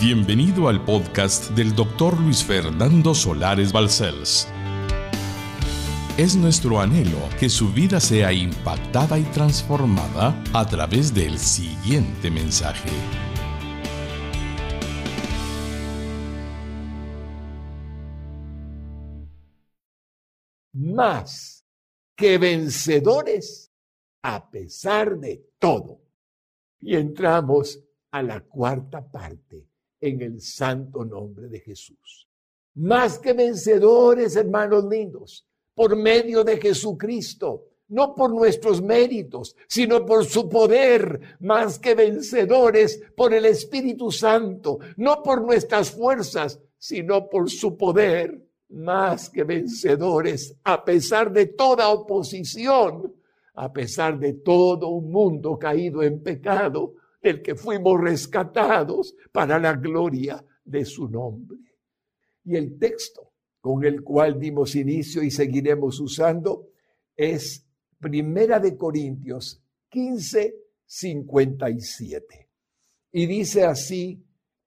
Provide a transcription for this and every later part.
Bienvenido al podcast del doctor Luis Fernando Solares Balcells. Es nuestro anhelo que su vida sea impactada y transformada a través del siguiente mensaje. Más que vencedores a pesar de todo. Y entramos a la cuarta parte en el santo nombre de Jesús. Más que vencedores, hermanos lindos, por medio de Jesucristo, no por nuestros méritos, sino por su poder, más que vencedores por el Espíritu Santo, no por nuestras fuerzas, sino por su poder, más que vencedores, a pesar de toda oposición, a pesar de todo un mundo caído en pecado, del que fuimos rescatados para la gloria de su nombre. Y el texto con el cual dimos inicio y seguiremos usando es Primera de Corintios 15, 57. Y dice así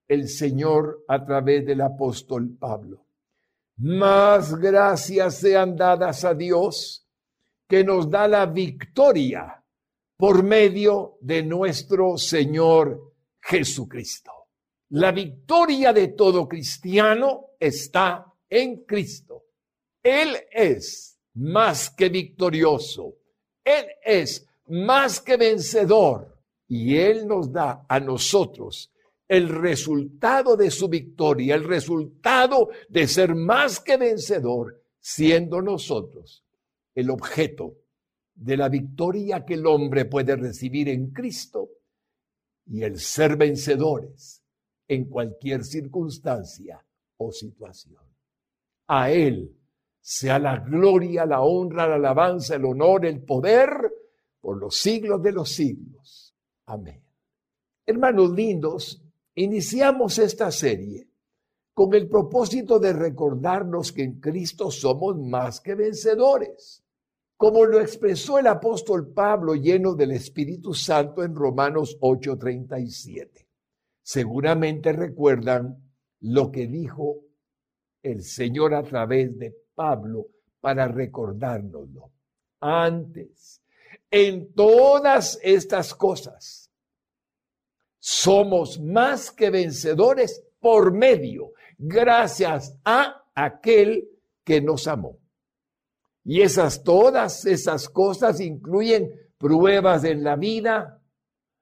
el Señor a través del apóstol Pablo. Más gracias sean dadas a Dios que nos da la victoria por medio de nuestro Señor Jesucristo. La victoria de todo cristiano está en Cristo. Él es más que victorioso. Él es más que vencedor. Y Él nos da a nosotros el resultado de su victoria, el resultado de ser más que vencedor, siendo nosotros el objeto de la victoria que el hombre puede recibir en Cristo y el ser vencedores en cualquier circunstancia o situación. A Él sea la gloria, la honra, la alabanza, el honor, el poder por los siglos de los siglos. Amén. Hermanos lindos, iniciamos esta serie con el propósito de recordarnos que en Cristo somos más que vencedores como lo expresó el apóstol Pablo lleno del Espíritu Santo en Romanos 8:37. Seguramente recuerdan lo que dijo el Señor a través de Pablo para recordárnoslo. Antes, en todas estas cosas, somos más que vencedores por medio, gracias a aquel que nos amó. Y esas, todas esas cosas incluyen pruebas en la vida,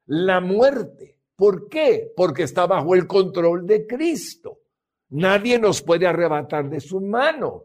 la muerte. ¿Por qué? Porque está bajo el control de Cristo. Nadie nos puede arrebatar de su mano.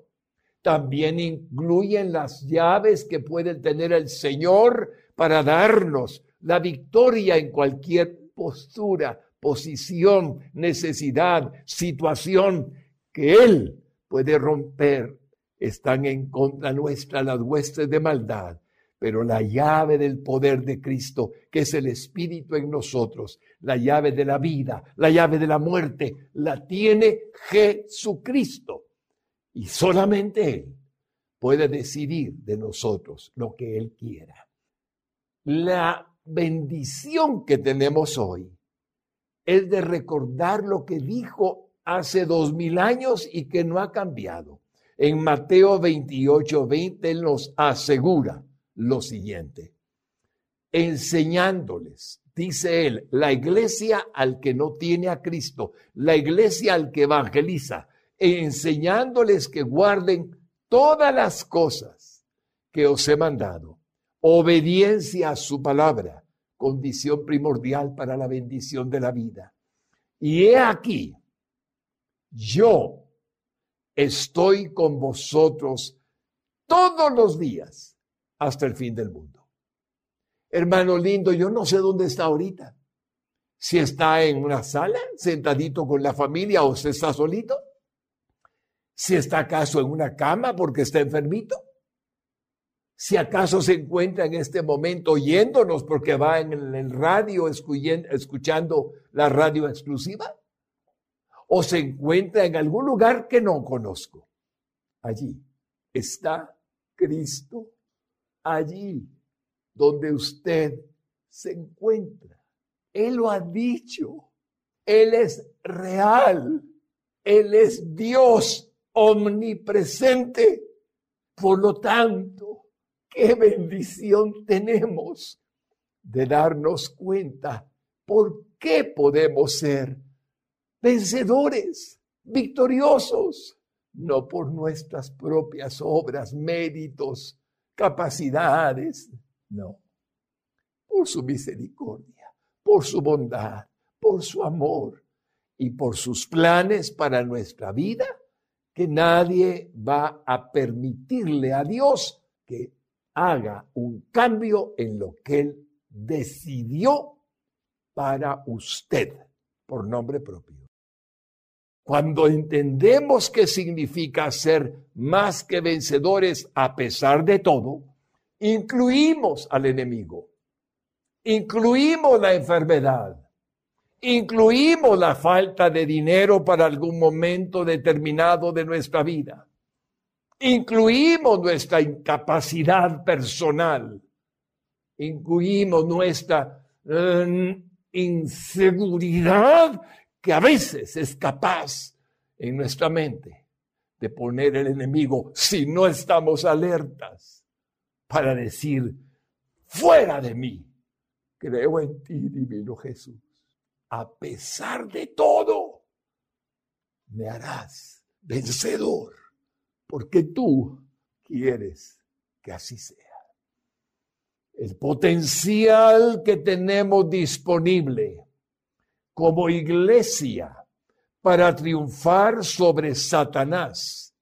También incluyen las llaves que puede tener el Señor para darnos la victoria en cualquier postura, posición, necesidad, situación que Él puede romper están en contra nuestra las huestes de maldad, pero la llave del poder de Cristo, que es el Espíritu en nosotros, la llave de la vida, la llave de la muerte, la tiene Jesucristo. Y solamente Él puede decidir de nosotros lo que Él quiera. La bendición que tenemos hoy es de recordar lo que dijo hace dos mil años y que no ha cambiado en Mateo 28, 20, Él nos asegura lo siguiente. Enseñándoles, dice Él, la iglesia al que no tiene a Cristo, la iglesia al que evangeliza, enseñándoles que guarden todas las cosas que os he mandado. Obediencia a su palabra, condición primordial para la bendición de la vida. Y he aquí, yo estoy con vosotros todos los días hasta el fin del mundo. Hermano lindo, yo no sé dónde está ahorita. Si está en una sala, sentadito con la familia o se está solito. Si está acaso en una cama porque está enfermito. Si acaso se encuentra en este momento oyéndonos porque va en el radio escuchando la radio exclusiva o se encuentra en algún lugar que no conozco. Allí está Cristo, allí donde usted se encuentra. Él lo ha dicho. Él es real. Él es Dios omnipresente. Por lo tanto, qué bendición tenemos de darnos cuenta por qué podemos ser vencedores, victoriosos, no por nuestras propias obras, méritos, capacidades, no, por su misericordia, por su bondad, por su amor y por sus planes para nuestra vida, que nadie va a permitirle a Dios que haga un cambio en lo que Él decidió para usted por nombre propio. Cuando entendemos qué significa ser más que vencedores a pesar de todo, incluimos al enemigo, incluimos la enfermedad, incluimos la falta de dinero para algún momento determinado de nuestra vida, incluimos nuestra incapacidad personal, incluimos nuestra eh, inseguridad que a veces es capaz en nuestra mente de poner el enemigo si no estamos alertas para decir, fuera de mí, creo en ti, divino Jesús. A pesar de todo, me harás vencedor, porque tú quieres que así sea. El potencial que tenemos disponible como iglesia para triunfar sobre Satanás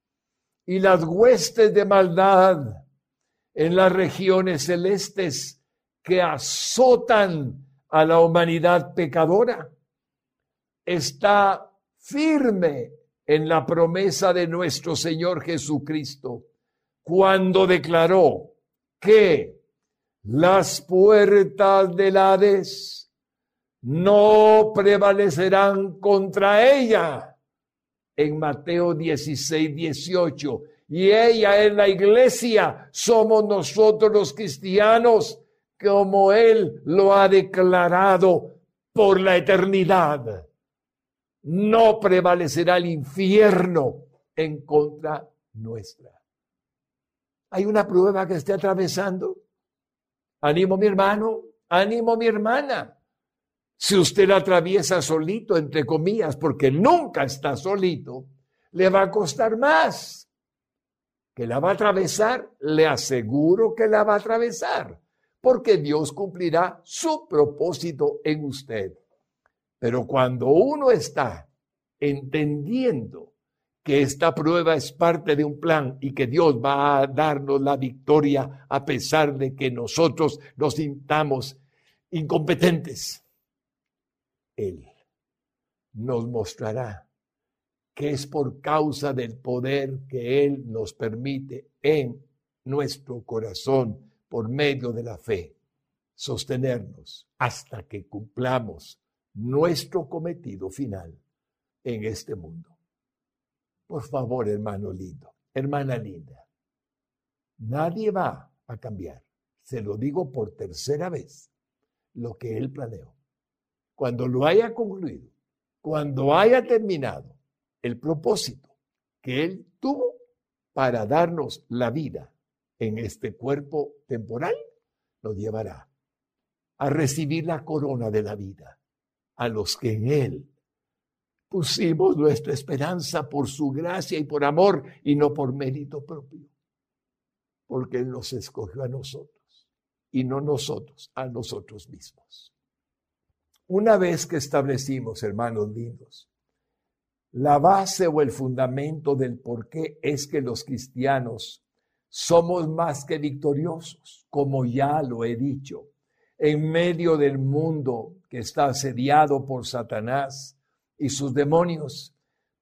y las huestes de maldad en las regiones celestes que azotan a la humanidad pecadora, está firme en la promesa de nuestro Señor Jesucristo cuando declaró que las puertas del Hades no prevalecerán contra ella. En Mateo 16, 18. Y ella es la iglesia, somos nosotros los cristianos, como Él lo ha declarado por la eternidad. No prevalecerá el infierno en contra nuestra. Hay una prueba que esté atravesando. Ánimo mi hermano, ánimo mi hermana. Si usted la atraviesa solito, entre comillas, porque nunca está solito, le va a costar más. Que la va a atravesar, le aseguro que la va a atravesar, porque Dios cumplirá su propósito en usted. Pero cuando uno está entendiendo que esta prueba es parte de un plan y que Dios va a darnos la victoria a pesar de que nosotros nos sintamos incompetentes, él nos mostrará que es por causa del poder que Él nos permite en nuestro corazón por medio de la fe sostenernos hasta que cumplamos nuestro cometido final en este mundo. Por favor, hermano lindo, hermana linda, nadie va a cambiar, se lo digo por tercera vez, lo que Él planeó cuando lo haya concluido, cuando haya terminado el propósito que Él tuvo para darnos la vida en este cuerpo temporal, nos llevará a recibir la corona de la vida a los que en Él pusimos nuestra esperanza por su gracia y por amor y no por mérito propio, porque Él nos escogió a nosotros y no nosotros a nosotros mismos. Una vez que establecimos, hermanos lindos, la base o el fundamento del por qué es que los cristianos somos más que victoriosos, como ya lo he dicho, en medio del mundo que está asediado por Satanás y sus demonios,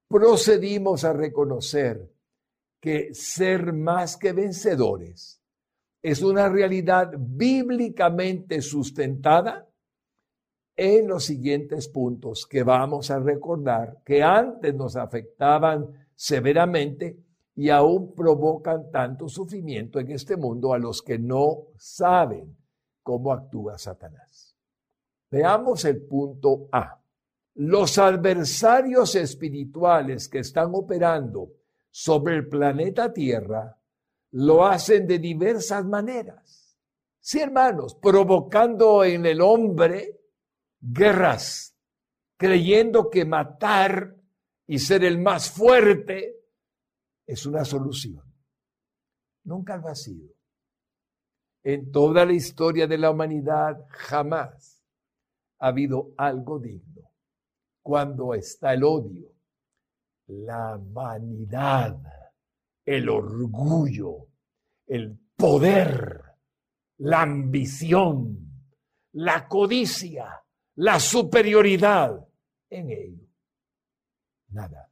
procedimos a reconocer que ser más que vencedores es una realidad bíblicamente sustentada en los siguientes puntos que vamos a recordar que antes nos afectaban severamente y aún provocan tanto sufrimiento en este mundo a los que no saben cómo actúa Satanás. Veamos el punto A. los adversarios espirituales que están operando sobre el planeta Tierra lo hacen de diversas maneras. Sí, hermanos, provocando en el hombre guerras, creyendo que matar y ser el más fuerte es una solución. Nunca lo ha sido. En toda la historia de la humanidad jamás ha habido algo digno. Cuando está el odio, la vanidad, el orgullo, el poder, la ambición, la codicia, la superioridad en ello. Nada.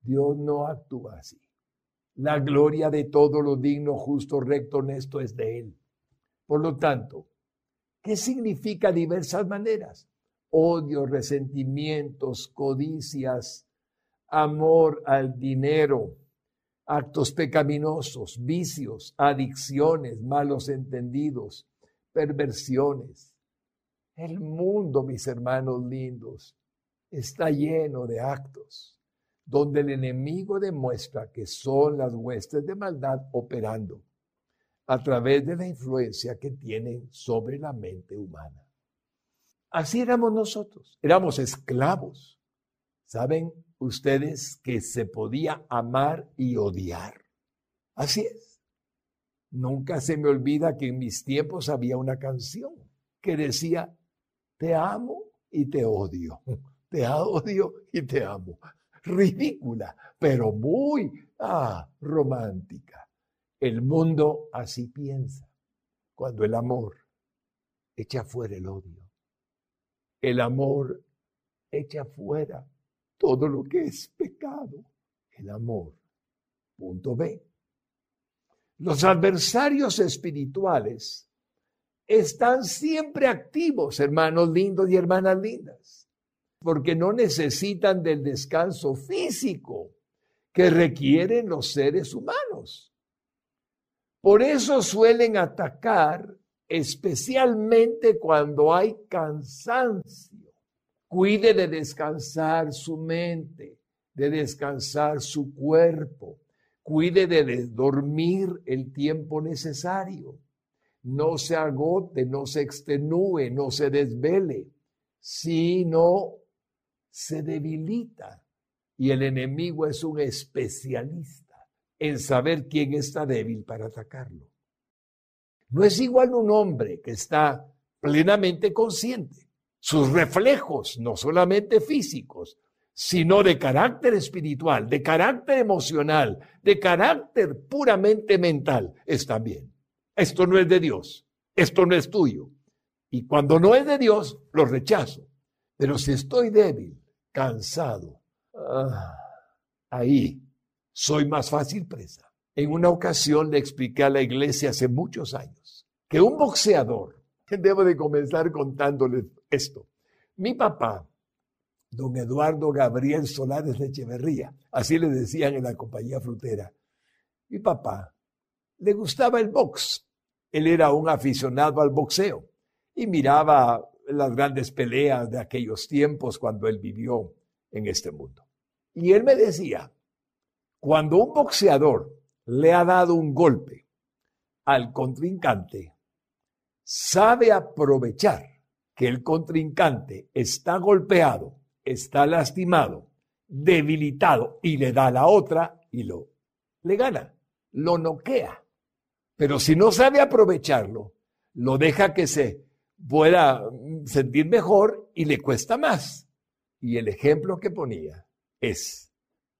Dios no actúa así. La gloria de todo lo digno, justo, recto, honesto es de Él. Por lo tanto, ¿qué significa diversas maneras? Odio, resentimientos, codicias, amor al dinero, actos pecaminosos, vicios, adicciones, malos entendidos, perversiones. El mundo, mis hermanos lindos, está lleno de actos donde el enemigo demuestra que son las huestes de maldad operando a través de la influencia que tienen sobre la mente humana. Así éramos nosotros, éramos esclavos. ¿Saben ustedes que se podía amar y odiar? Así es. Nunca se me olvida que en mis tiempos había una canción que decía, te amo y te odio, te odio y te amo ridícula, pero muy ah, romántica. El mundo así piensa cuando el amor echa fuera el odio. El amor echa fuera todo lo que es pecado. El amor. Punto B. Los adversarios espirituales están siempre activos, hermanos lindos y hermanas lindas porque no necesitan del descanso físico que requieren los seres humanos. Por eso suelen atacar especialmente cuando hay cansancio. Cuide de descansar su mente, de descansar su cuerpo. Cuide de dormir el tiempo necesario. No se agote, no se extenúe, no se desvele, sino se debilita y el enemigo es un especialista en saber quién está débil para atacarlo. No es igual un hombre que está plenamente consciente. Sus reflejos, no solamente físicos, sino de carácter espiritual, de carácter emocional, de carácter puramente mental, están bien. Esto no es de Dios, esto no es tuyo. Y cuando no es de Dios, lo rechazo. Pero si estoy débil, cansado. Ah, ahí soy más fácil presa. En una ocasión le expliqué a la iglesia hace muchos años que un boxeador, debo de comenzar contándoles esto. Mi papá, don Eduardo Gabriel Solares de Echeverría, así le decían en la compañía frutera, mi papá le gustaba el box. Él era un aficionado al boxeo y miraba las grandes peleas de aquellos tiempos cuando él vivió en este mundo. Y él me decía, cuando un boxeador le ha dado un golpe al contrincante, sabe aprovechar que el contrincante está golpeado, está lastimado, debilitado y le da la otra y lo le gana, lo noquea. Pero si no sabe aprovecharlo, lo deja que se pueda sentir mejor y le cuesta más. Y el ejemplo que ponía es,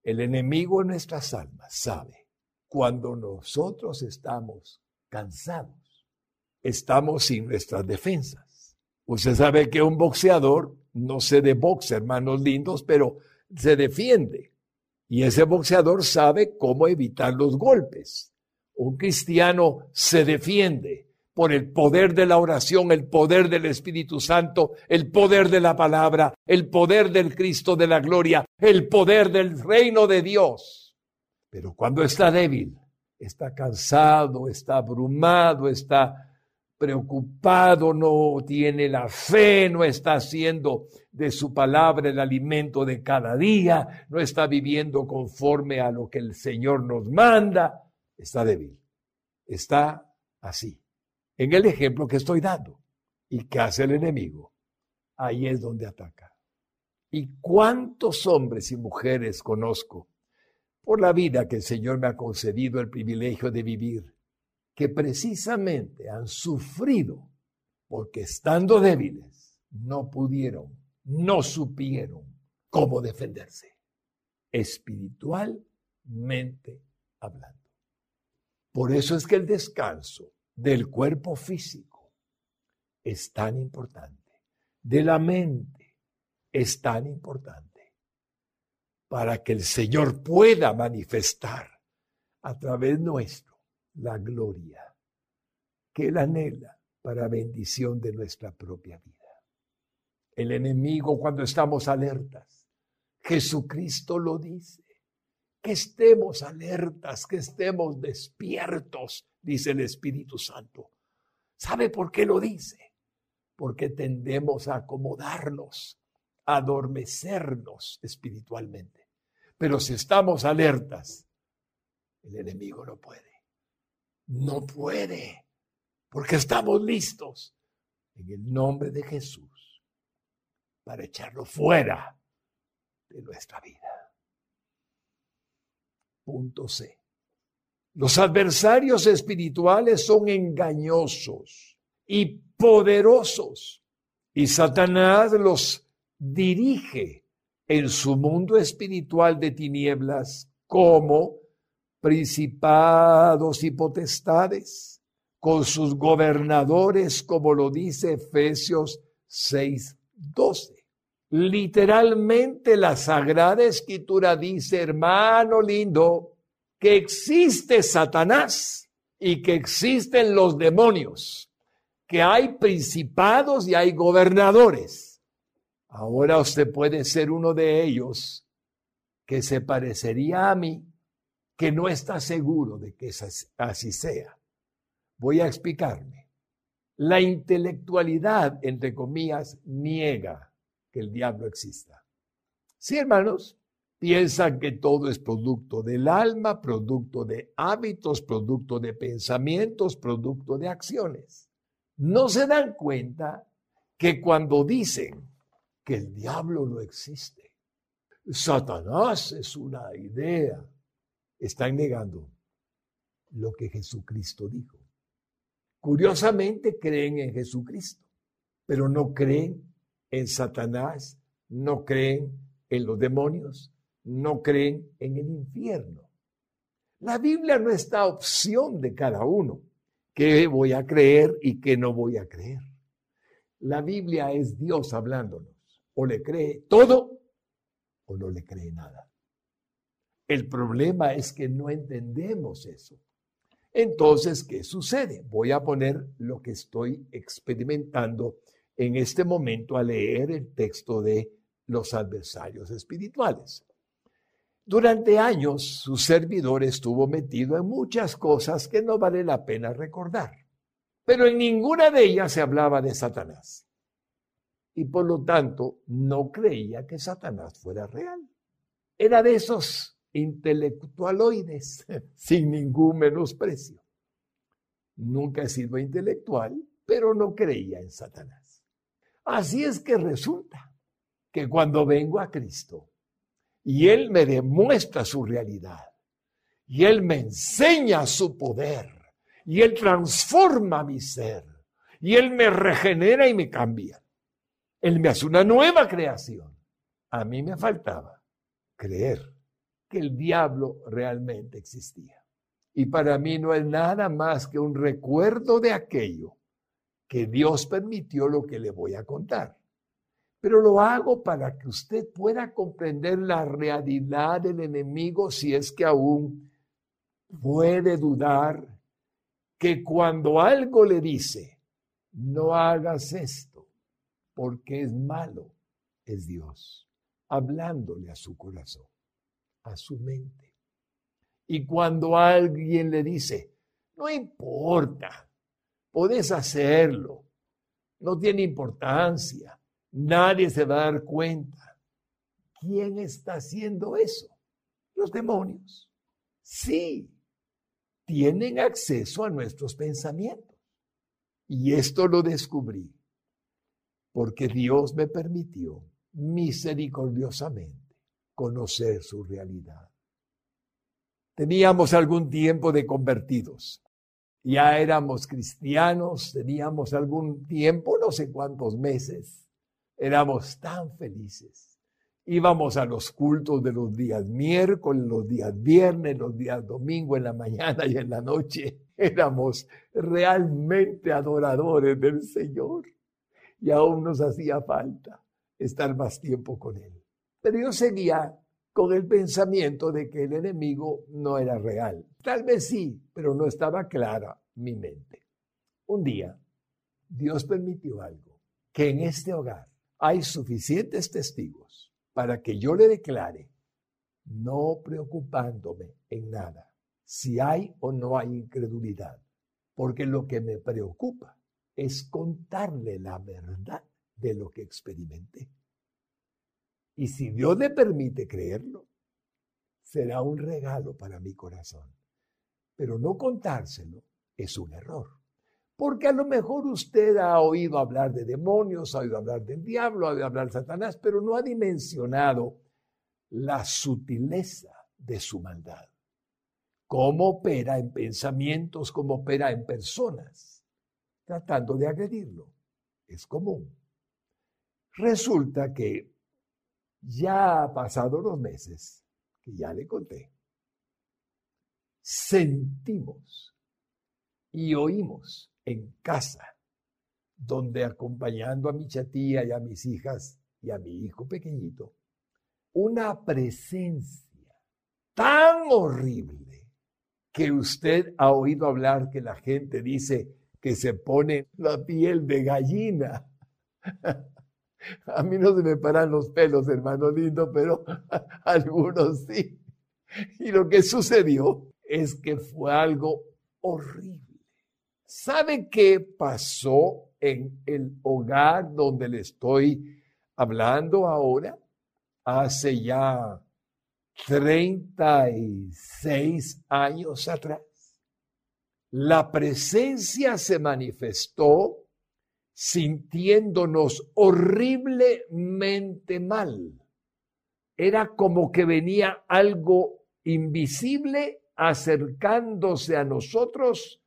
el enemigo en nuestras almas sabe cuando nosotros estamos cansados, estamos sin nuestras defensas. Usted sabe que un boxeador no se de boxe, hermanos lindos, pero se defiende. Y ese boxeador sabe cómo evitar los golpes. Un cristiano se defiende por el poder de la oración, el poder del Espíritu Santo, el poder de la palabra, el poder del Cristo de la gloria, el poder del reino de Dios. Pero cuando está débil, está cansado, está abrumado, está preocupado, no tiene la fe, no está haciendo de su palabra el alimento de cada día, no está viviendo conforme a lo que el Señor nos manda, está débil, está así. En el ejemplo que estoy dando. ¿Y qué hace el enemigo? Ahí es donde ataca. ¿Y cuántos hombres y mujeres conozco por la vida que el Señor me ha concedido el privilegio de vivir, que precisamente han sufrido porque estando débiles no pudieron, no supieron cómo defenderse, espiritualmente hablando. Por eso es que el descanso del cuerpo físico es tan importante, de la mente es tan importante para que el Señor pueda manifestar a través nuestro la gloria que Él anhela para bendición de nuestra propia vida. El enemigo cuando estamos alertas, Jesucristo lo dice, que estemos alertas, que estemos despiertos, dice el Espíritu Santo. ¿Sabe por qué lo dice? Porque tendemos a acomodarnos adormecernos espiritualmente. Pero si estamos alertas, el enemigo no puede. No puede, porque estamos listos en el nombre de Jesús para echarlo fuera de nuestra vida. Punto C. Los adversarios espirituales son engañosos y poderosos y Satanás los dirige en su mundo espiritual de tinieblas como principados y potestades, con sus gobernadores, como lo dice Efesios 6:12. Literalmente la Sagrada Escritura dice, hermano lindo, que existe Satanás y que existen los demonios, que hay principados y hay gobernadores Ahora usted puede ser uno de ellos que se parecería a mí, que no está seguro de que así sea. Voy a explicarme. La intelectualidad, entre comillas, niega que el diablo exista. Sí, hermanos, piensan que todo es producto del alma, producto de hábitos, producto de pensamientos, producto de acciones. No se dan cuenta que cuando dicen que el diablo no existe. Satanás es una idea. Están negando lo que Jesucristo dijo. Curiosamente creen en Jesucristo, pero no creen en Satanás, no creen en los demonios, no creen en el infierno. La Biblia no está opción de cada uno. ¿Qué voy a creer y qué no voy a creer? La Biblia es Dios hablándonos o le cree todo o no le cree nada. El problema es que no entendemos eso. Entonces, ¿qué sucede? Voy a poner lo que estoy experimentando en este momento a leer el texto de los adversarios espirituales. Durante años su servidor estuvo metido en muchas cosas que no vale la pena recordar, pero en ninguna de ellas se hablaba de Satanás y por lo tanto no creía que Satanás fuera real. Era de esos intelectualoides, sin ningún menosprecio. Nunca he sido intelectual, pero no creía en Satanás. Así es que resulta que cuando vengo a Cristo y Él me demuestra su realidad, y Él me enseña su poder, y Él transforma mi ser, y Él me regenera y me cambia, él me hace una nueva creación. A mí me faltaba creer que el diablo realmente existía. Y para mí no es nada más que un recuerdo de aquello que Dios permitió lo que le voy a contar. Pero lo hago para que usted pueda comprender la realidad del enemigo si es que aún puede dudar que cuando algo le dice, no hagas esto, porque es malo, es Dios, hablándole a su corazón, a su mente. Y cuando alguien le dice, no importa, Puedes hacerlo. No tiene importancia. Nadie se va a dar cuenta. ¿Quién está haciendo eso? Los demonios. Sí, tienen acceso a nuestros pensamientos. Y esto lo descubrí porque Dios me permitió misericordiosamente conocer su realidad. Teníamos algún tiempo de convertidos. Ya éramos cristianos, teníamos algún tiempo, no sé cuántos meses. Éramos tan felices. Íbamos a los cultos de los días miércoles, los días viernes, los días domingo, en la mañana y en la noche. Éramos realmente adoradores del Señor. Y aún nos hacía falta estar más tiempo con Él. Pero yo seguía con el pensamiento de que el enemigo no era real. Tal vez sí, pero no estaba clara mi mente. Un día, Dios permitió algo, que en este hogar hay suficientes testigos para que yo le declare, no preocupándome en nada, si hay o no hay incredulidad, porque lo que me preocupa es contarle la verdad de lo que experimenté. Y si Dios le permite creerlo, será un regalo para mi corazón. Pero no contárselo es un error. Porque a lo mejor usted ha oído hablar de demonios, ha oído hablar del diablo, ha oído hablar de Satanás, pero no ha dimensionado la sutileza de su maldad. Cómo opera en pensamientos, cómo opera en personas, tratando de agredirlo. Es común. Resulta que ya ha pasado los meses, que ya le conté, sentimos y oímos en casa, donde acompañando a mi chatía y a mis hijas y a mi hijo pequeñito, una presencia tan horrible que usted ha oído hablar que la gente dice que se pone la piel de gallina. A mí no se me paran los pelos, hermano lindo, pero algunos sí. Y lo que sucedió es que fue algo horrible. ¿Sabe qué pasó en el hogar donde le estoy hablando ahora? Hace ya 36 años atrás. La presencia se manifestó sintiéndonos horriblemente mal. Era como que venía algo invisible acercándose a nosotros,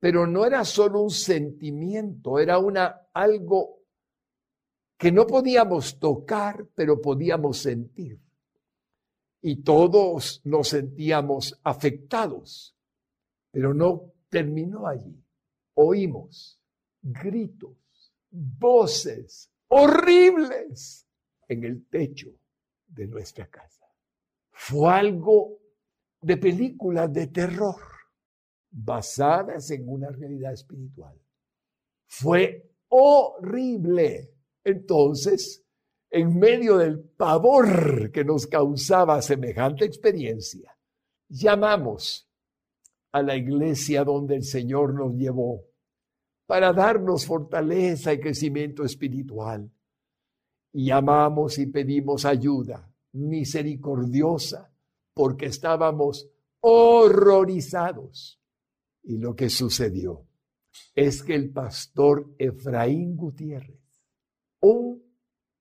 pero no era solo un sentimiento, era una algo que no podíamos tocar, pero podíamos sentir. Y todos nos sentíamos afectados, pero no terminó allí. Oímos gritos, voces horribles en el techo de nuestra casa. Fue algo de películas de terror basadas en una realidad espiritual. Fue horrible. Entonces, en medio del pavor que nos causaba semejante experiencia, llamamos a la iglesia donde el Señor nos llevó para darnos fortaleza y crecimiento espiritual. Y amamos y pedimos ayuda misericordiosa porque estábamos horrorizados. Y lo que sucedió es que el pastor Efraín Gutiérrez, un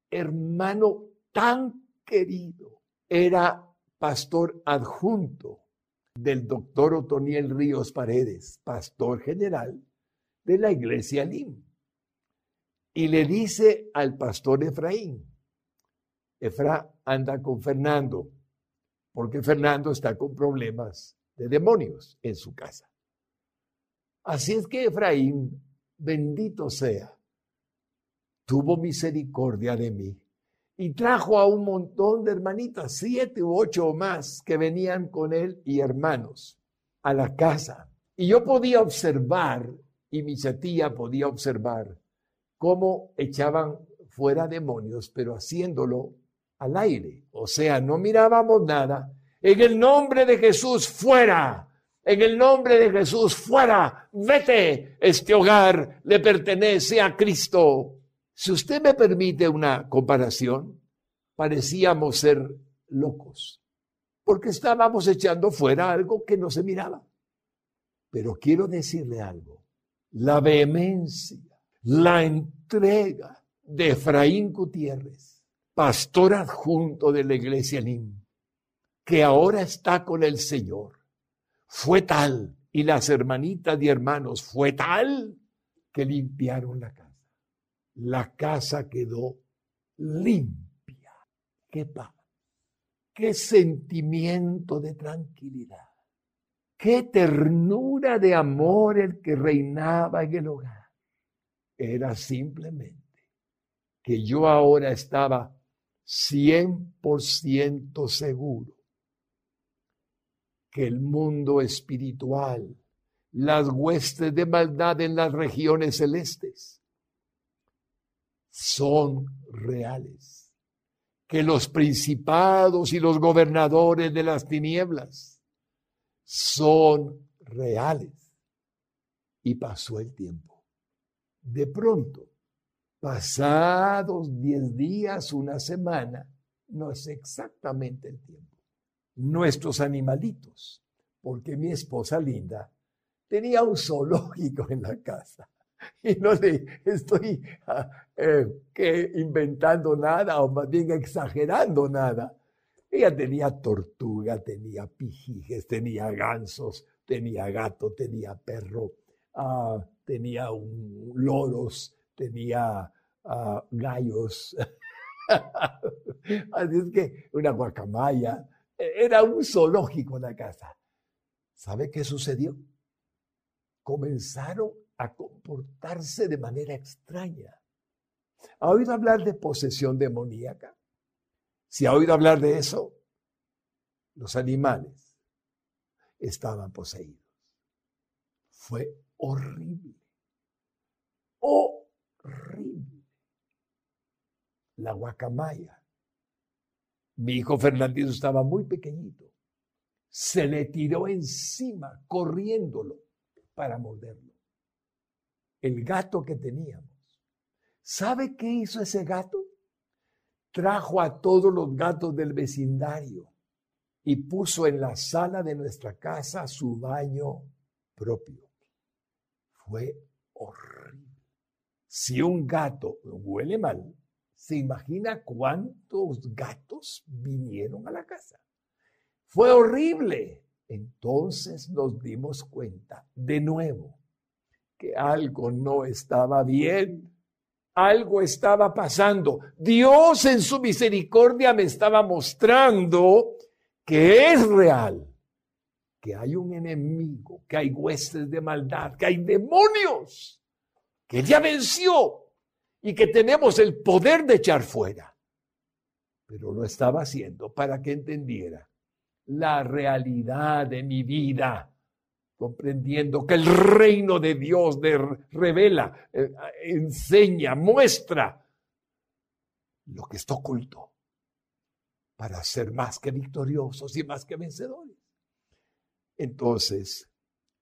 hermano tan querido, era pastor adjunto del doctor Otoniel Ríos Paredes, pastor general de la iglesia Lim. Y le dice al pastor Efraín, Efra anda con Fernando, porque Fernando está con problemas de demonios en su casa. Así es que Efraín, bendito sea, tuvo misericordia de mí y trajo a un montón de hermanitas, siete u ocho o más, que venían con él y hermanos a la casa. Y yo podía observar y mi tía podía observar cómo echaban fuera demonios, pero haciéndolo al aire. O sea, no mirábamos nada. En el nombre de Jesús, fuera. En el nombre de Jesús, fuera, vete. Este hogar le pertenece a Cristo. Si usted me permite una comparación, parecíamos ser locos, porque estábamos echando fuera algo que no se miraba. Pero quiero decirle algo, la vehemencia, la entrega de Efraín Gutiérrez, pastor adjunto de la iglesia NIM, que ahora está con el Señor, fue tal, y las hermanitas y hermanos, fue tal que limpiaron la casa. La casa quedó limpia. Qué paz, qué sentimiento de tranquilidad, qué ternura de amor el que reinaba en el hogar. Era simplemente que yo ahora estaba 100% seguro que el mundo espiritual, las huestes de maldad en las regiones celestes, son reales. Que los principados y los gobernadores de las tinieblas son reales. Y pasó el tiempo. De pronto, pasados diez días, una semana, no es exactamente el tiempo nuestros animalitos, porque mi esposa linda tenía un zoológico en la casa. Y no le estoy ah, eh, inventando nada o más bien exagerando nada. Ella tenía tortuga, tenía pijijes, tenía gansos, tenía gato, tenía perro, ah, tenía loros, tenía ah, gallos. Así es que una guacamaya, era un zoológico la casa. ¿Sabe qué sucedió? Comenzaron a comportarse de manera extraña. ¿Ha oído hablar de posesión demoníaca? Si ha oído hablar de eso, los animales estaban poseídos. Fue horrible. Horrible. La guacamaya mi hijo Fernandito estaba muy pequeñito. Se le tiró encima, corriéndolo, para morderlo. El gato que teníamos. ¿Sabe qué hizo ese gato? Trajo a todos los gatos del vecindario y puso en la sala de nuestra casa su baño propio. Fue horrible. Si un gato huele mal, ¿Se imagina cuántos gatos vinieron a la casa? Fue horrible. Entonces nos dimos cuenta de nuevo que algo no estaba bien. Algo estaba pasando. Dios en su misericordia me estaba mostrando que es real, que hay un enemigo, que hay huestes de maldad, que hay demonios, que ya venció y que tenemos el poder de echar fuera. Pero lo estaba haciendo para que entendiera la realidad de mi vida, comprendiendo que el reino de Dios revela, eh, enseña, muestra lo que está oculto para ser más que victoriosos y más que vencedores. Entonces,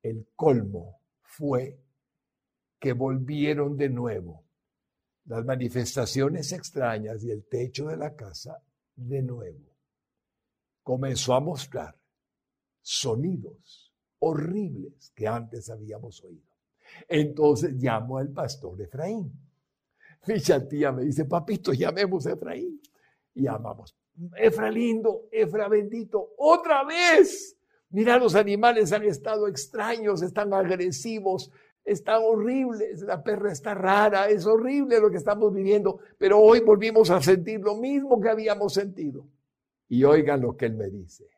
el colmo fue que volvieron de nuevo las manifestaciones extrañas y el techo de la casa de nuevo comenzó a mostrar sonidos horribles que antes habíamos oído. Entonces llamo al pastor Efraín. Mi tía me dice, papito, llamemos a Efraín. Y llamamos, Efra lindo, Efra bendito, otra vez. Mira, los animales han estado extraños, están agresivos, está horrible, la perra está rara, es horrible lo que estamos viviendo, pero hoy volvimos a sentir lo mismo que habíamos sentido. Y oigan lo que él me dice.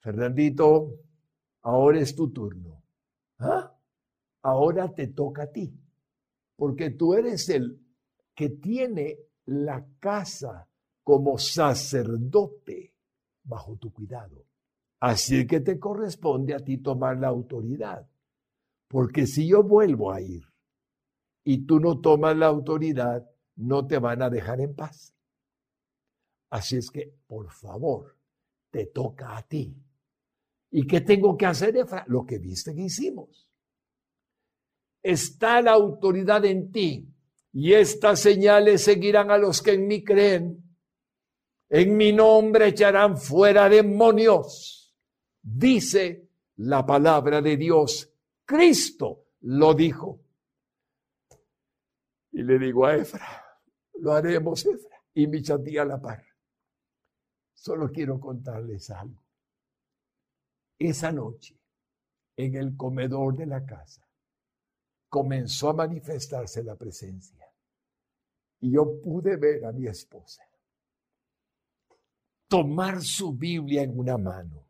Fernandito, ahora es tu turno. ¿Ah? Ahora te toca a ti, porque tú eres el que tiene la casa como sacerdote bajo tu cuidado. Así que te corresponde a ti tomar la autoridad. Porque si yo vuelvo a ir y tú no tomas la autoridad, no te van a dejar en paz. Así es que, por favor, te toca a ti. ¿Y qué tengo que hacer, Efra? Lo que viste que hicimos. Está la autoridad en ti y estas señales seguirán a los que en mí creen. En mi nombre echarán fuera demonios. Dice la palabra de Dios. Cristo lo dijo. Y le digo a Efra, lo haremos, Efra. Y mi chatía a la par. Solo quiero contarles algo. Esa noche, en el comedor de la casa, comenzó a manifestarse la presencia. Y yo pude ver a mi esposa tomar su Biblia en una mano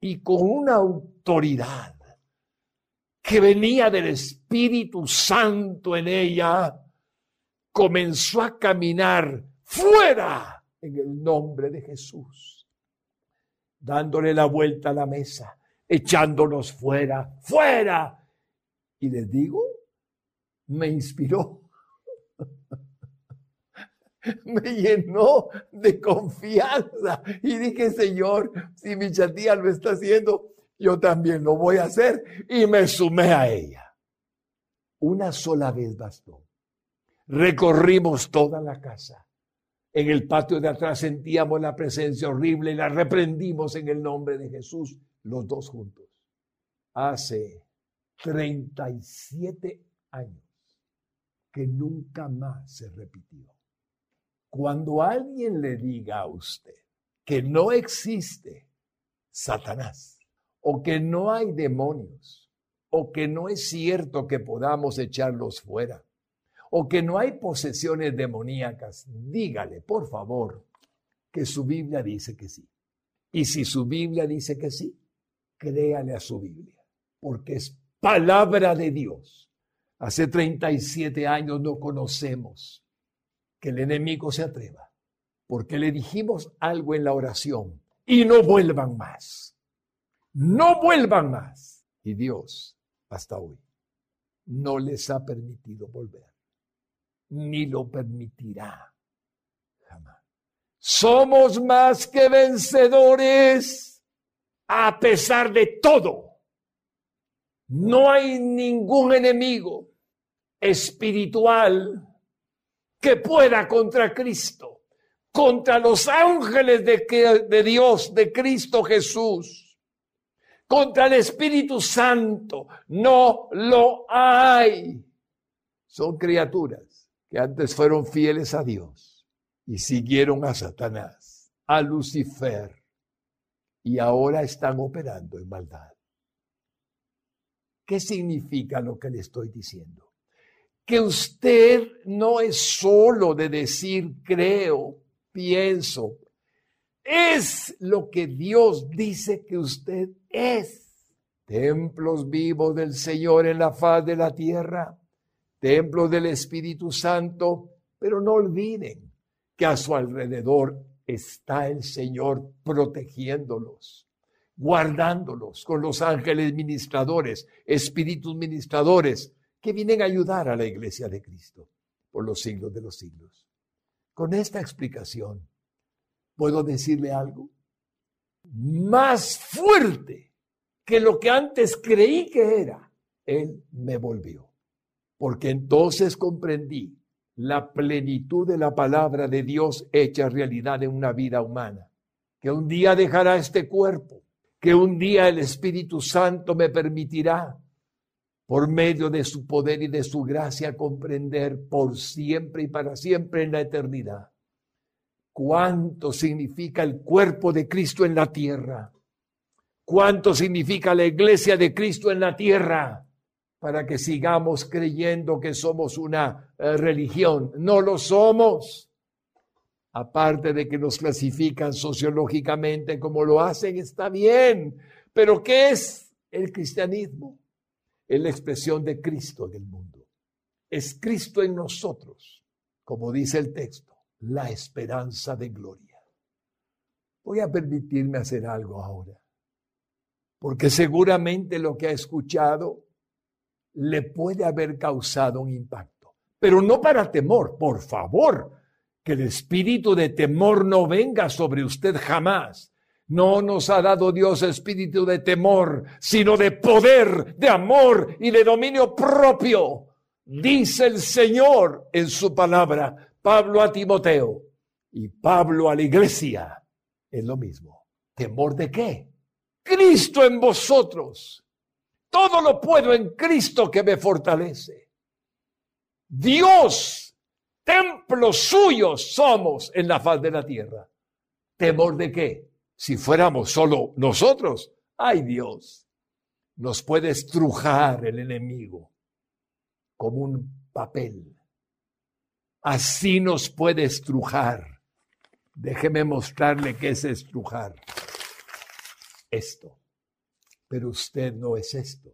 y con una autoridad que venía del Espíritu Santo en ella, comenzó a caminar fuera en el nombre de Jesús, dándole la vuelta a la mesa, echándonos fuera, fuera. Y les digo, me inspiró, me llenó de confianza y dije, Señor, si mi chatía lo está haciendo, yo también lo voy a hacer y me sumé a ella. Una sola vez bastó. Recorrimos toda la casa. En el patio de atrás sentíamos la presencia horrible y la reprendimos en el nombre de Jesús, los dos juntos. Hace 37 años que nunca más se repitió. Cuando alguien le diga a usted que no existe Satanás, o que no hay demonios, o que no es cierto que podamos echarlos fuera, o que no hay posesiones demoníacas, dígale, por favor, que su Biblia dice que sí. Y si su Biblia dice que sí, créale a su Biblia, porque es palabra de Dios. Hace 37 años no conocemos que el enemigo se atreva, porque le dijimos algo en la oración y no vuelvan más no vuelvan más. Y Dios, hasta hoy, no les ha permitido volver, ni lo permitirá jamás. Somos más que vencedores a pesar de todo. No hay ningún enemigo espiritual que pueda contra Cristo, contra los ángeles de, de Dios, de Cristo Jesús contra el Espíritu Santo. No lo hay. Son criaturas que antes fueron fieles a Dios y siguieron a Satanás, a Lucifer, y ahora están operando en maldad. ¿Qué significa lo que le estoy diciendo? Que usted no es solo de decir creo, pienso, es lo que Dios dice que usted es. Templos vivos del Señor en la faz de la tierra, templos del Espíritu Santo, pero no olviden que a su alrededor está el Señor protegiéndolos, guardándolos con los ángeles ministradores, espíritus ministradores, que vienen a ayudar a la iglesia de Cristo por los siglos de los siglos. Con esta explicación, ¿Puedo decirle algo? Más fuerte que lo que antes creí que era, Él me volvió. Porque entonces comprendí la plenitud de la palabra de Dios hecha realidad en una vida humana. Que un día dejará este cuerpo, que un día el Espíritu Santo me permitirá, por medio de su poder y de su gracia, comprender por siempre y para siempre en la eternidad cuánto significa el cuerpo de Cristo en la tierra, cuánto significa la iglesia de Cristo en la tierra, para que sigamos creyendo que somos una eh, religión. No lo somos. Aparte de que nos clasifican sociológicamente como lo hacen, está bien. Pero ¿qué es el cristianismo? Es la expresión de Cristo en el mundo. Es Cristo en nosotros, como dice el texto la esperanza de gloria. Voy a permitirme hacer algo ahora, porque seguramente lo que ha escuchado le puede haber causado un impacto, pero no para temor, por favor, que el espíritu de temor no venga sobre usted jamás, No nos ha dado Dios espíritu de temor, sino de poder, de amor y de dominio propio. Dice el Señor en su palabra, Pablo a Timoteo y Pablo a la iglesia. Es lo mismo. ¿Temor de qué? Cristo en vosotros. Todo lo puedo en Cristo que me fortalece. Dios, templo suyo somos en la faz de la tierra. ¿Temor de qué? Si fuéramos solo nosotros, ay Dios, nos puede estrujar el enemigo como un papel. Así nos puede estrujar. Déjeme mostrarle qué es estrujar. Esto. Pero usted no es esto.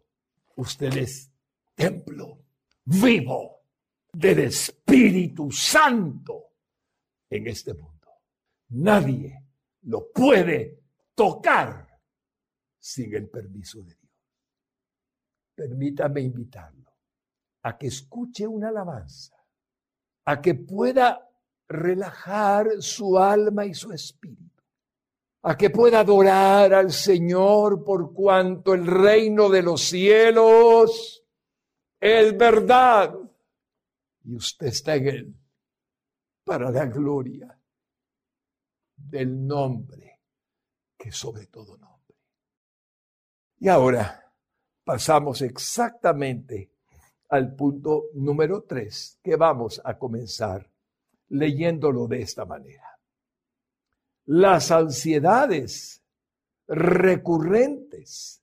Usted es templo vivo del Espíritu Santo en este mundo. Nadie lo puede tocar sin el permiso de Dios. Permítame invitarlo a que escuche una alabanza, a que pueda relajar su alma y su espíritu, a que pueda adorar al Señor por cuanto el reino de los cielos es verdad y usted está en él para la gloria del nombre que sobre todo nombre. Y ahora pasamos exactamente al punto número tres, que vamos a comenzar leyéndolo de esta manera. Las ansiedades recurrentes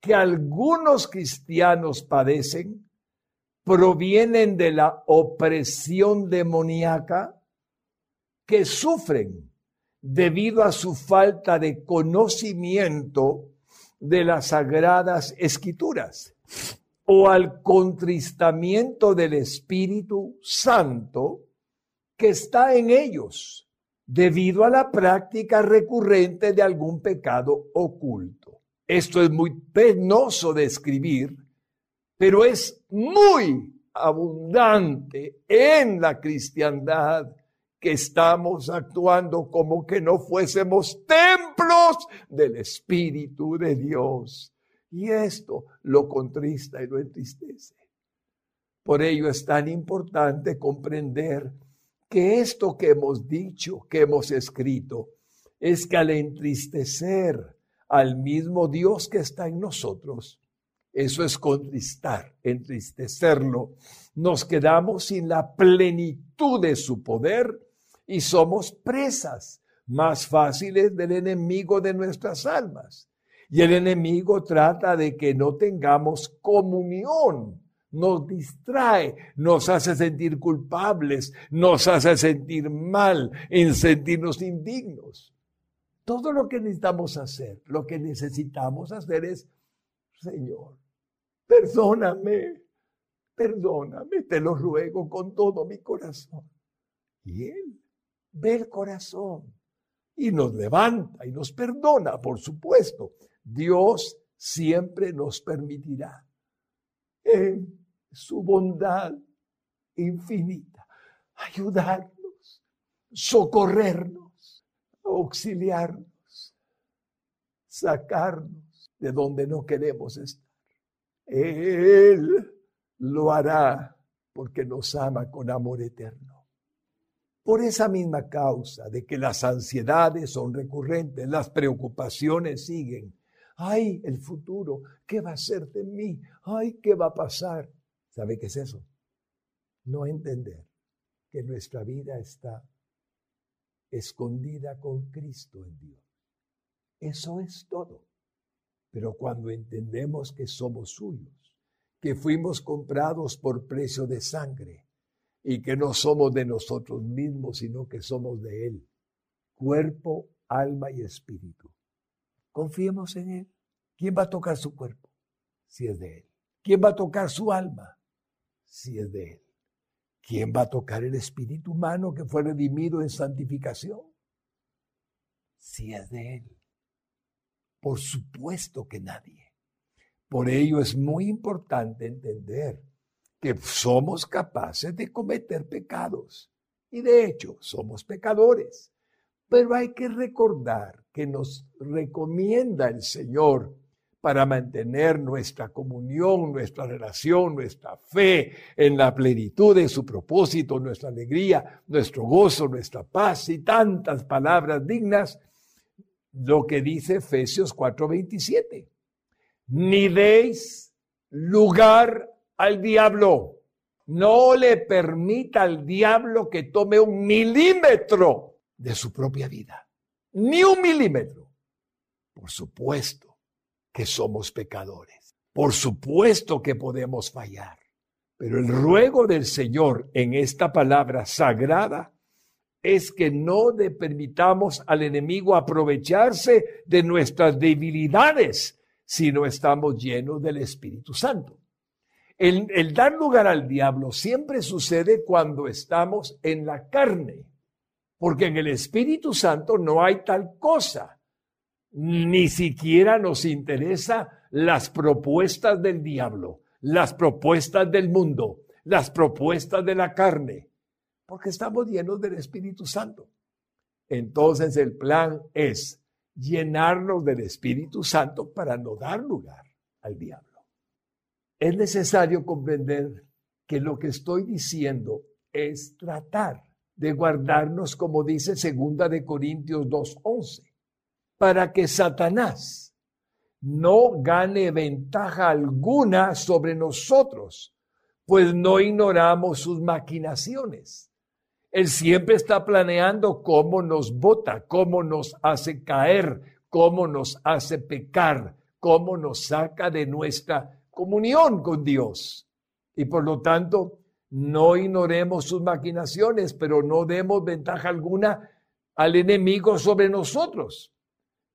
que algunos cristianos padecen provienen de la opresión demoníaca que sufren debido a su falta de conocimiento de las sagradas escrituras o al contristamiento del Espíritu Santo que está en ellos debido a la práctica recurrente de algún pecado oculto. Esto es muy penoso de escribir, pero es muy abundante en la cristiandad que estamos actuando como que no fuésemos templos del Espíritu de Dios. Y esto lo contrista y lo entristece. Por ello es tan importante comprender que esto que hemos dicho, que hemos escrito, es que al entristecer al mismo Dios que está en nosotros, eso es contristar, entristecerlo, nos quedamos sin la plenitud de su poder y somos presas más fáciles del enemigo de nuestras almas. Y el enemigo trata de que no tengamos comunión, nos distrae, nos hace sentir culpables, nos hace sentir mal, en sentirnos indignos. Todo lo que necesitamos hacer, lo que necesitamos hacer es, Señor, perdóname, perdóname, te lo ruego con todo mi corazón. Y Él ve el corazón y nos levanta y nos perdona, por supuesto. Dios siempre nos permitirá su bondad infinita ayudarnos, socorrernos, auxiliarnos, sacarnos de donde no queremos estar. Él lo hará porque nos ama con amor eterno. Por esa misma causa de que las ansiedades son recurrentes, las preocupaciones siguen. Ay, el futuro, ¿qué va a ser de mí? Ay, ¿qué va a pasar? ¿Sabe qué es eso? No entender que nuestra vida está escondida con Cristo en Dios. Eso es todo. Pero cuando entendemos que somos suyos, que fuimos comprados por precio de sangre, y que no somos de nosotros mismos, sino que somos de Él. Cuerpo, alma y espíritu. Confiemos en Él. ¿Quién va a tocar su cuerpo? Si es de Él. ¿Quién va a tocar su alma? Si es de Él. ¿Quién va a tocar el espíritu humano que fue redimido en santificación? Si es de Él. Por supuesto que nadie. Por ello es muy importante entender que somos capaces de cometer pecados. Y de hecho, somos pecadores. Pero hay que recordar que nos recomienda el Señor para mantener nuestra comunión, nuestra relación, nuestra fe en la plenitud de su propósito, nuestra alegría, nuestro gozo, nuestra paz y tantas palabras dignas, lo que dice Efesios 4:27. Ni deis lugar al diablo. No le permita al diablo que tome un milímetro de su propia vida. Ni un milímetro. Por supuesto que somos pecadores. Por supuesto que podemos fallar, pero el ruego del Señor en esta palabra sagrada es que no le permitamos al enemigo aprovecharse de nuestras debilidades si no estamos llenos del Espíritu Santo. El, el, dar lugar al diablo siempre sucede cuando estamos en la carne, porque en el Espíritu Santo no hay tal cosa ni siquiera nos interesa las propuestas del diablo, las propuestas del mundo, las propuestas de la carne, porque estamos llenos del Espíritu Santo. Entonces el plan es llenarnos del Espíritu Santo para no dar lugar al diablo. Es necesario comprender que lo que estoy diciendo es tratar de guardarnos, como dice segunda de Corintios 2:11 para que Satanás no gane ventaja alguna sobre nosotros, pues no ignoramos sus maquinaciones. Él siempre está planeando cómo nos bota, cómo nos hace caer, cómo nos hace pecar, cómo nos saca de nuestra comunión con Dios. Y por lo tanto, no ignoremos sus maquinaciones, pero no demos ventaja alguna al enemigo sobre nosotros.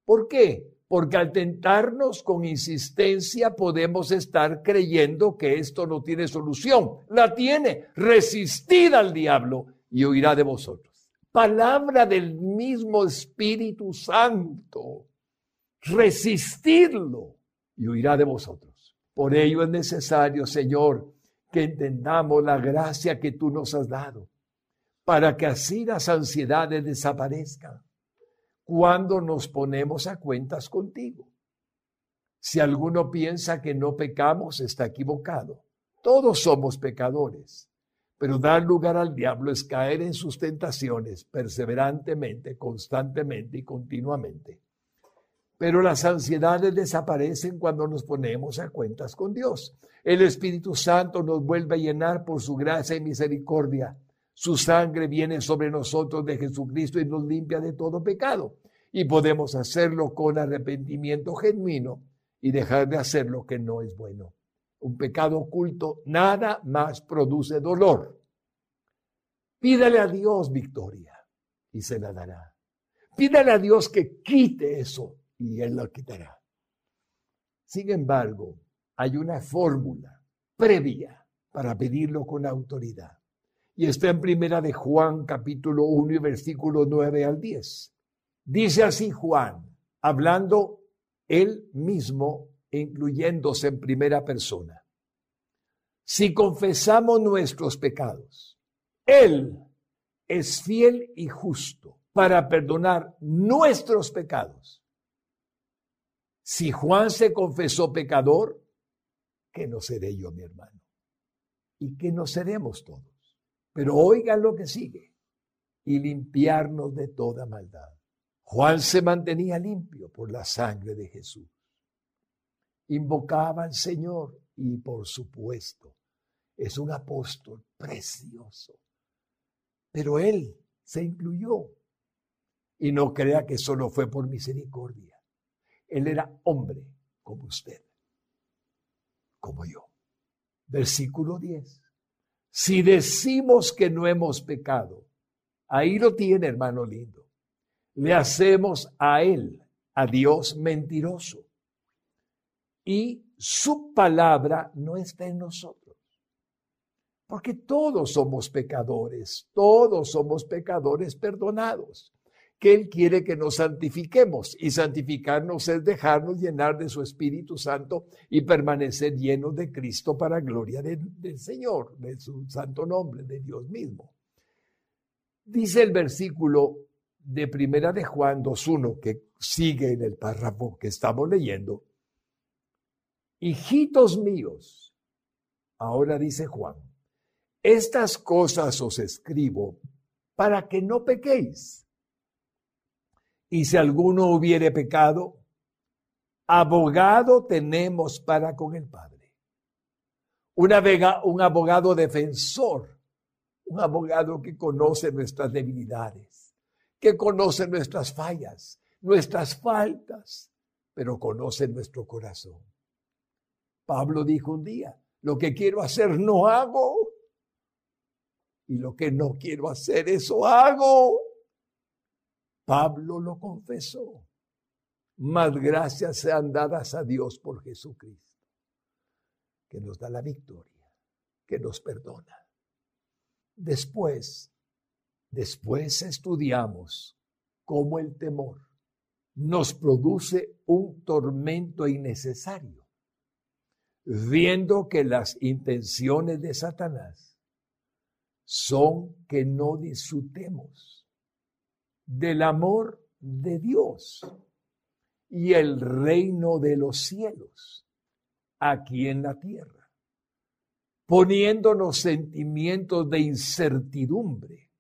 ¿Por qué? Porque al tentarnos con insistencia podemos estar creyendo que esto no tiene solución. La tiene. Resistid al diablo y huirá de vosotros. Palabra del mismo Espíritu Santo. Resistidlo y huirá de vosotros. Por ello es necesario, Señor, que entendamos la gracia que tú nos has dado, para que así las ansiedades desaparezcan cuando nos ponemos a cuentas contigo. Si alguno piensa que no pecamos, está equivocado. Todos somos pecadores, pero dar lugar al diablo es caer en sus tentaciones perseverantemente, constantemente y continuamente. Pero las ansiedades desaparecen cuando nos ponemos a cuentas con Dios. El Espíritu Santo nos vuelve a llenar por su gracia y misericordia su sangre viene sobre nosotros de Jesucristo y nos limpia de todo pecado. Y podemos hacerlo con arrepentimiento genuino y dejar de hacer lo que no es bueno. Un pecado oculto nada más produce dolor. Pídale a Dios victoria y se la dará. Pídale a Dios que quite eso y Él lo quitará. Sin embargo, hay una fórmula previa para pedirlo con autoridad y está en primera de Juan capítulo 1 y versículo 9 al 10. Dice así Juan, hablando él mismo, incluyéndose en primera persona. Si confesamos nuestros pecados, Él es fiel y justo para perdonar nuestros pecados. Si Juan se confesó pecador, que no seré yo, mi hermano, y que no seremos todos. Pero oigan lo que sigue. Y limpiarnos de toda maldad. Juan se mantenía limpio por la sangre de Jesús. Invocaba al Señor y por supuesto es un apóstol precioso. Pero él se incluyó. Y no crea que solo fue por misericordia. Él era hombre como usted, como yo. Versículo 10. Si decimos que no hemos pecado, ahí lo tiene, hermano lindo. Le hacemos a Él, a Dios mentiroso. Y su palabra no está en nosotros. Porque todos somos pecadores, todos somos pecadores perdonados que Él quiere que nos santifiquemos y santificarnos es dejarnos llenar de su Espíritu Santo y permanecer llenos de Cristo para gloria del Señor, de su santo nombre, de Dios mismo. Dice el versículo de Primera de Juan 2.1, que sigue en el párrafo que estamos leyendo, hijitos míos, ahora dice Juan, estas cosas os escribo para que no pequéis. Y si alguno hubiere pecado, abogado tenemos para con el Padre. Una vega, un abogado defensor, un abogado que conoce nuestras debilidades, que conoce nuestras fallas, nuestras faltas, pero conoce nuestro corazón. Pablo dijo un día, lo que quiero hacer no hago, y lo que no quiero hacer, eso hago. Pablo lo confesó. Más gracias sean dadas a Dios por Jesucristo, que nos da la victoria, que nos perdona. Después, después estudiamos cómo el temor nos produce un tormento innecesario, viendo que las intenciones de Satanás son que no disfrutemos del amor de Dios y el reino de los cielos aquí en la tierra, poniéndonos sentimientos de incertidumbre,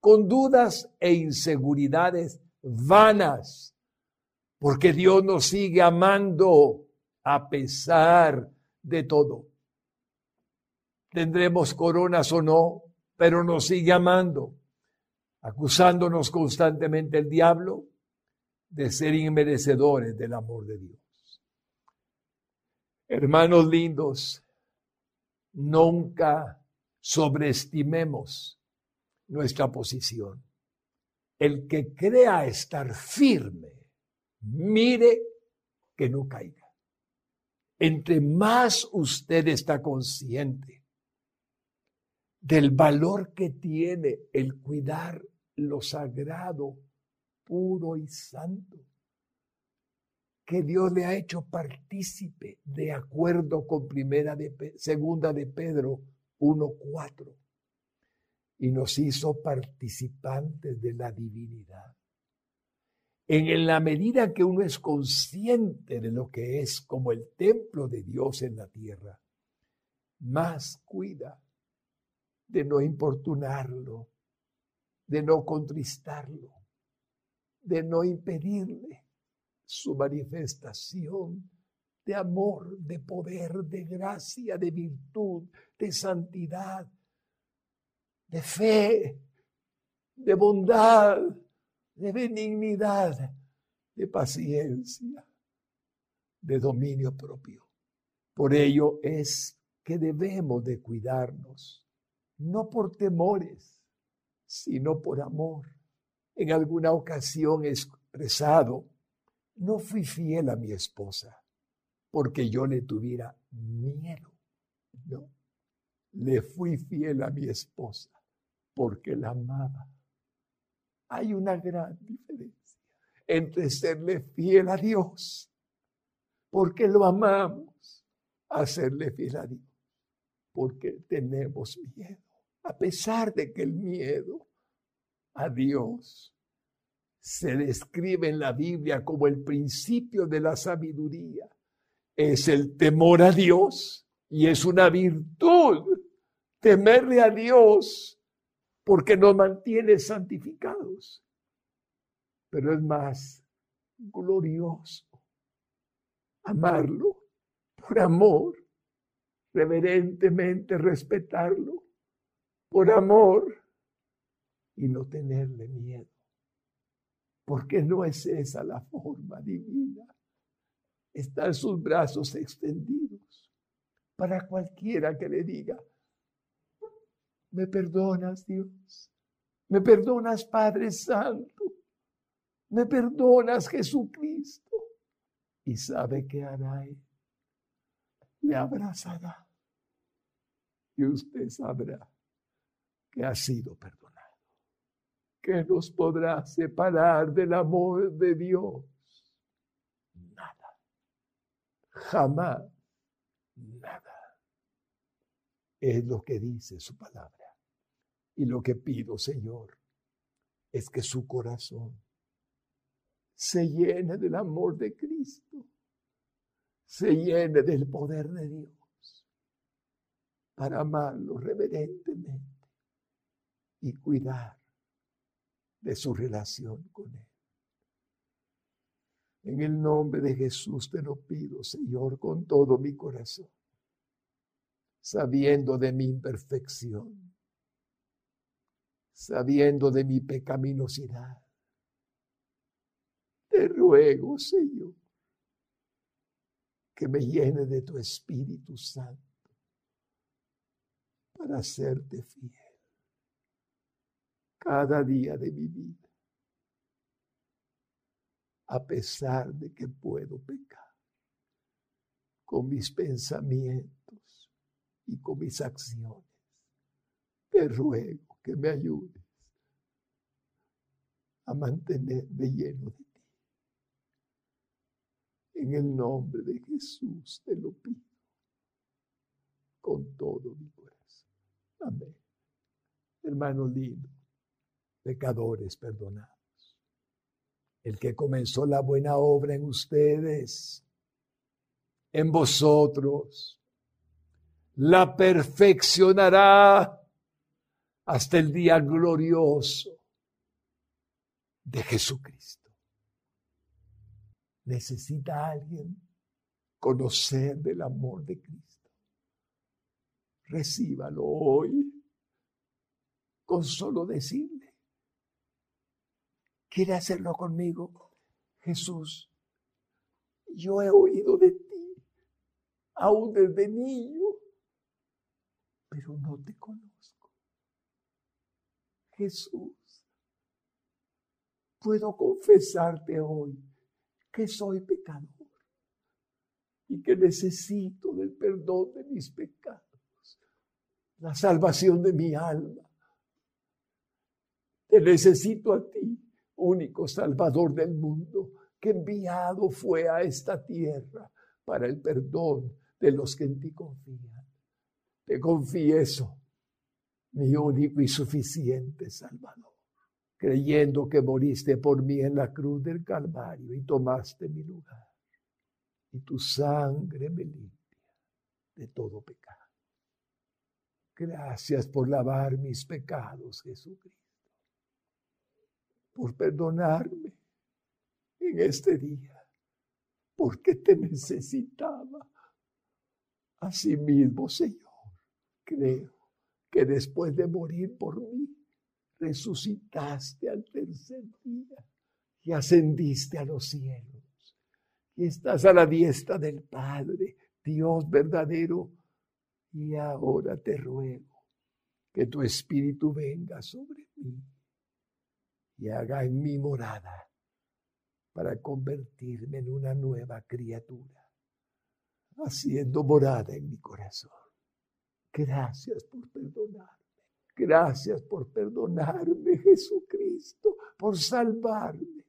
con dudas e inseguridades vanas, porque Dios nos sigue amando a pesar de todo. Tendremos coronas o no, pero nos sigue amando, acusándonos constantemente el diablo de ser inmerecedores del amor de Dios. Hermanos lindos, nunca sobreestimemos nuestra posición. El que crea estar firme, mire que no caiga. Entre más usted está consciente del valor que tiene el cuidar lo sagrado, puro y santo, que Dios le ha hecho partícipe de acuerdo con primera de, segunda de Pedro 1.4 y nos hizo participantes de la divinidad. En la medida que uno es consciente de lo que es como el templo de Dios en la tierra, más cuida de no importunarlo, de no contristarlo, de no impedirle su manifestación de amor, de poder, de gracia, de virtud, de santidad, de fe, de bondad, de benignidad, de paciencia, de dominio propio. Por ello es que debemos de cuidarnos, no por temores, sino por amor. En alguna ocasión he expresado no fui fiel a mi esposa porque yo le tuviera miedo. No, le fui fiel a mi esposa porque la amaba. Hay una gran diferencia entre serle fiel a Dios porque lo amamos, a serle fiel a Dios porque tenemos miedo, a pesar de que el miedo a Dios se describe en la Biblia como el principio de la sabiduría. Es el temor a Dios y es una virtud temerle a Dios porque nos mantiene santificados. Pero es más glorioso amarlo por amor, reverentemente respetarlo, por amor y no tenerle miedo porque no es esa la forma divina. Están sus brazos extendidos para cualquiera que le diga, ¿me perdonas Dios? ¿Me perdonas Padre Santo? ¿Me perdonas Jesucristo? Y sabe que hará él. Le abrazará. Y usted sabrá que ha sido perdonado. ¿Qué nos podrá separar del amor de Dios? Nada. Jamás. Nada. Es lo que dice su palabra. Y lo que pido, Señor, es que su corazón se llene del amor de Cristo, se llene del poder de Dios para amarlo reverentemente y cuidar de su relación con Él. En el nombre de Jesús te lo pido, Señor, con todo mi corazón, sabiendo de mi imperfección, sabiendo de mi pecaminosidad. Te ruego, Señor, que me llene de tu Espíritu Santo para hacerte fiel cada día de mi vida, a pesar de que puedo pecar con mis pensamientos y con mis acciones. Te ruego que me ayudes a mantenerme lleno de ti. En el nombre de Jesús te lo pido con todo mi corazón. Amén. Hermano lindo pecadores perdonados. El que comenzó la buena obra en ustedes, en vosotros, la perfeccionará hasta el día glorioso de Jesucristo. ¿Necesita alguien conocer del amor de Cristo? Recíbalo hoy con solo decirle ¿Quiere hacerlo conmigo? Jesús, yo he oído de ti, aún desde niño, pero no te conozco. Jesús, puedo confesarte hoy que soy pecador y que necesito del perdón de mis pecados, la salvación de mi alma. Te necesito a ti único Salvador del mundo, que enviado fue a esta tierra para el perdón de los que en ti confían. Te confieso, mi único y suficiente Salvador, creyendo que moriste por mí en la cruz del Calvario y tomaste mi lugar. Y tu sangre me limpia de todo pecado. Gracias por lavar mis pecados, Jesucristo por perdonarme en este día, porque te necesitaba. Asimismo, Señor, creo que después de morir por mí, resucitaste al tercer día y ascendiste a los cielos. Y estás a la diestra del Padre, Dios verdadero. Y ahora te ruego que tu Espíritu venga sobre mí y haga en mi morada para convertirme en una nueva criatura, haciendo morada en mi corazón. Gracias por perdonarme. Gracias por perdonarme, Jesucristo, por salvarme.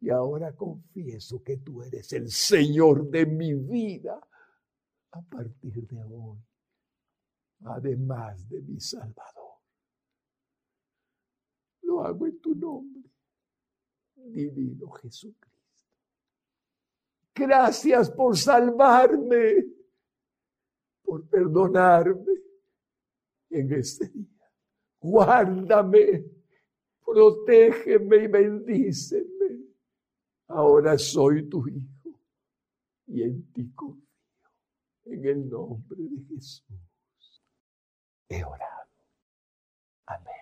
Y ahora confieso que tú eres el Señor de mi vida a partir de hoy, además de mi Salvador hago en tu nombre, divino Jesucristo. Gracias por salvarme, por perdonarme en este día. Guárdame, protégeme y bendíceme. Ahora soy tu hijo y en ti confío. En el nombre de Jesús. He orado. Amén.